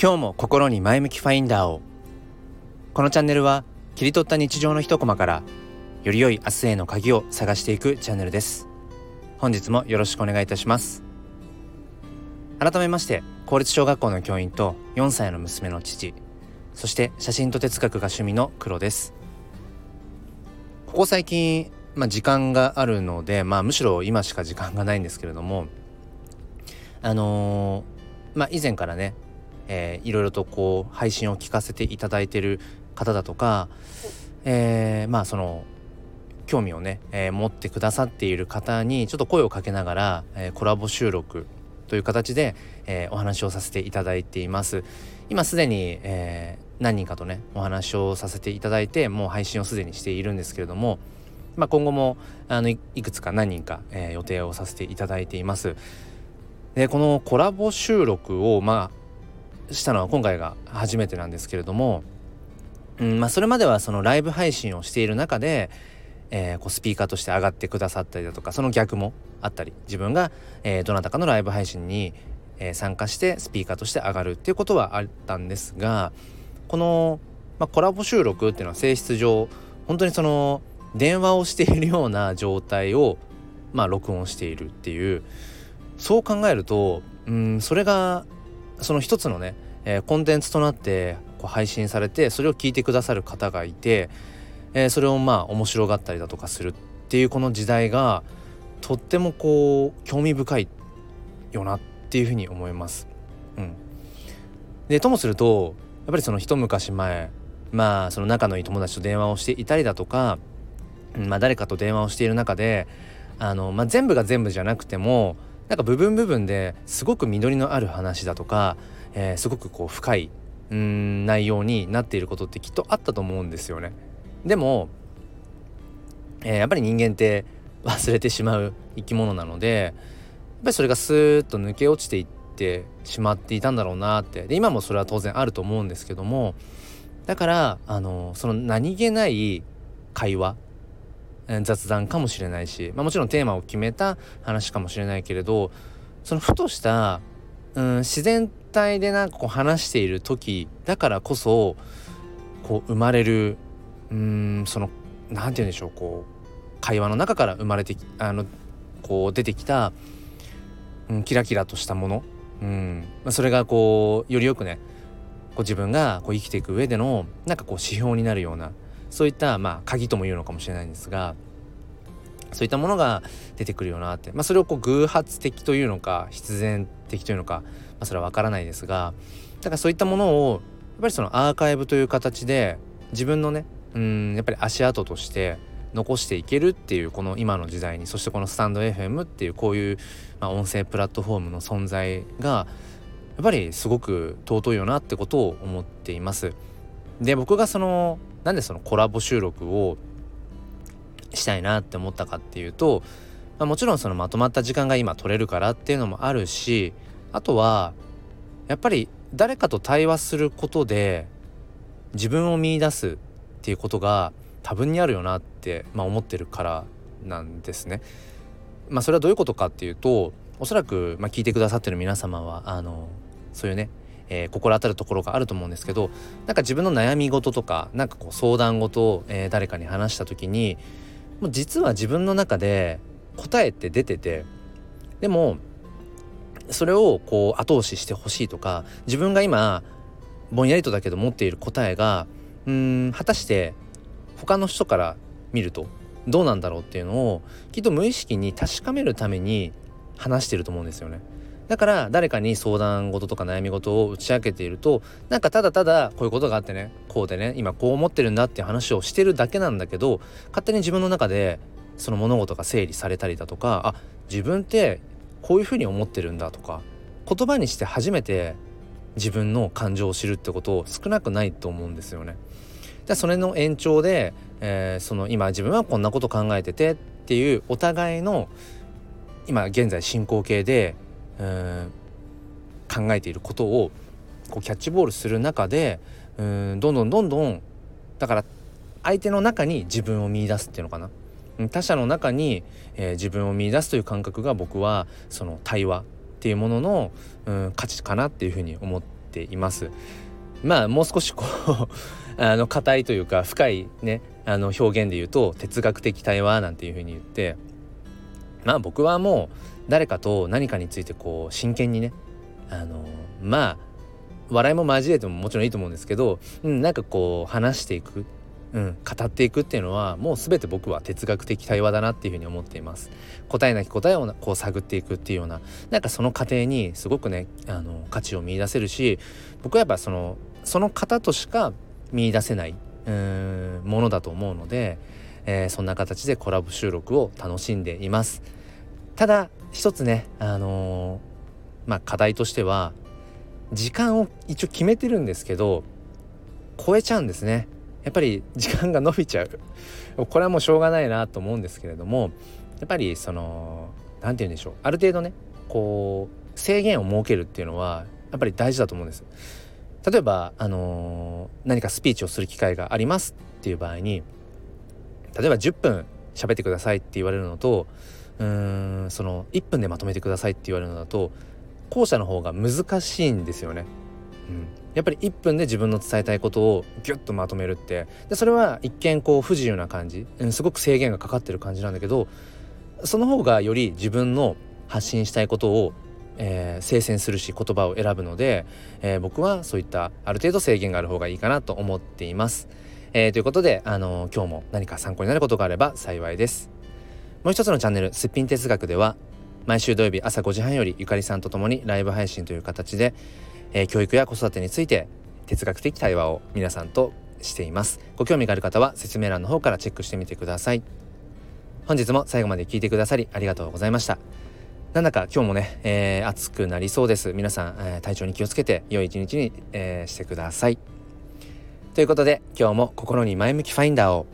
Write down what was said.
今日も心に前向きファインダーを。このチャンネルは切り取った日常の一コマからより良い明日への鍵を探していくチャンネルです。本日もよろしくお願いいたします。改めまして公立小学校の教員と4歳の娘の父そして写真と哲学が趣味の黒です。ここ最近まあ、時間があるので、まあ、むしろ今しか時間がないんですけれどもあのー、まあ、以前からね、えー、いろいろとこう配信を聞かせていただいてる方だとか、えー、まあその興味をね、えー、持ってくださっている方にちょっと声をかけながら、えー、コラボ収録という形で、えー、お話をさせていただいています。今すでに、えー、何人かとねお話をさせていただいてもう配信をすでにしているんですけれども、まあ、今後もあのいくつか何人か、えー、予定をさせていただいています。でこのコラボ収録をまあしたのは今回が初めてなんですけれども、うんまあ、それまではそのライブ配信をしている中で、えー、こうスピーカーとして上がってくださったりだとかその逆もあったり自分が、えー、どなたかのライブ配信に、えー、参加してスピーカーとして上がるっていうことはあったんですがこの、まあ、コラボ収録っていうのは性質上本当にその電話をしているような状態をまあ録音しているっていうそう考えるとうんそれがその一つのね、えー、コンテンツとなってこう配信されてそれを聞いてくださる方がいて、えー、それをまあ面白がったりだとかするっていうこの時代がとってもこう興味深いよなっていうふうに思います。うん、でともするとやっぱりその一昔前まあその仲のいい友達と電話をしていたりだとかまあ、誰かと電話をしている中であの、まあ、全部が全部じゃなくてもなんか部分部分ですごく実りのある話だとか、えー、すごくこう深いうん内容になっていることってきっとあったと思うんですよね。でも、えー、やっぱり人間って忘れてしまう生き物なのでやっぱりそれがスーッと抜け落ちていってしまっていたんだろうなってで今もそれは当然あると思うんですけどもだからあのその何気ない会話雑談かもしれないし、まあ、もちろんテーマを決めた話かもしれないけれどそのふとした、うん、自然体でなんかこう話している時だからこそこう生まれるうんその何て言うんでしょうこう会話の中から生まれてあのこう出てきた、うん、キラキラとしたもの、うん。まあ、それがこうよりよくねこう自分がこう生きていく上でのなんかこう指標になるようなそういったまあ鍵とも言うのかもしれないんですがそういったものが出てくるよなって、まあ、それをこう偶発的というのか必然的というのか、まあ、それは分からないですがだからそういったものをやっぱりそのアーカイブという形で自分のねうんやっぱり足跡として残していけるっていうこの今の時代にそしてこのスタンド FM っていうこういう、まあ、音声プラットフォームの存在がやっぱりすごく尊いよなってことを思っています。で僕がそのなんでそのコラボ収録をしたいなって思ったかっていうと、まあ、もちろんそのまとまった時間が今取れるからっていうのもあるしあとはやっぱり誰かと対話することで自分を見出すっていうことが多分にあるよなって、まあ、思ってるからなんですね。まあ、それはどういうことかっていうとおそらく、まあ、聞いてくださってる皆様はあのそういうねえー、心当たるところがあると思うんですけどなんか自分の悩み事とかなんかこう相談事を、えー、誰かに話した時にもう実は自分の中で答えって出ててでもそれをこう後押ししてほしいとか自分が今ぼんやりとだけど持っている答えがうん果たして他の人から見るとどうなんだろうっていうのをきっと無意識に確かめるために話してると思うんですよね。だから誰かに相談事とか悩み事を打ち明けているとなんかただただこういうことがあってねこうでね今こう思ってるんだっていう話をしてるだけなんだけど勝手に自分の中でその物事が整理されたりだとかあ自分ってこういうふうに思ってるんだとか言葉にして初めて自分の感情を知るってことを少なくないと思うんですよね。でそれの延長で、えー、その今自分はこんなこと考えててっていうお互いの今現在進行形でうん考えていることをこうキャッチボールする中でうんどんどんどんどんだから相手の中に自分を見いだすっていうのかな。他者の中に、えー、自分を見いだすという感覚が僕はその対話っていうもののうん価値かなっていうふうに思っています。まあもう少しこう あの硬いというか深いねあの表現で言うと哲学的対話なんていうふうに言ってまあ僕はもう誰かと何かについてこう真剣にねあのまあ笑いも交えてももちろんいいと思うんですけど、うん、なんかこう話していく、うん、語っていくっていうのはもう全て僕は哲学的対話だなっていうふうに思っています。答えなき答えをこう探っていくっていうようななんかその過程にすごくねあの価値を見いだせるし僕はやっぱそのその方としか見出せないうんものだと思うので、えー、そんな形でコラボ収録を楽しんでいます。ただ一つねあのー、まあ課題としては時間を一応決めてるんですけど超えちゃうんですね。やっぱり時間が伸びちゃう。これはもうしょうがないなと思うんですけれどもやっぱりその何て言うんでしょう。ある程度ねこう制限を設けるっていうのはやっぱり大事だと思うんです。例えば、あのー、何かスピーチをする機会がありますっていう場合に例えば10分喋ってくださいって言われるのとうーんその1分でまとめてくださいって言われるのだと後者の方が難しいんですよね。うん、やっぱり1分で自分の伝えたいことをギュッとまとめるってでそれは一見こう不自由な感じ、うん、すごく制限がかかってる感じなんだけどその方がより自分の発信したいことを、えー、聖戦するし言葉を選ぶので、えー、僕はそういったある程度制限がある方がいいかなと思っています。えー、ということで、あの今日も何か参考になることがあれば幸いです。もう一つのチャンネル「すっぴん哲学」では毎週土曜日朝5時半よりゆかりさんと共にライブ配信という形で、えー、教育や子育てについて哲学的対話を皆さんとしています。ご興味がある方は説明欄の方からチェックしてみてください。本日も最後まで聞いてくださりありがとうございました。なんだか今日もね、えー、暑くなりそうです。皆さん、えー、体調に気をつけて良い一日に、えー、してください。ということで今日も心に前向きファインダーを。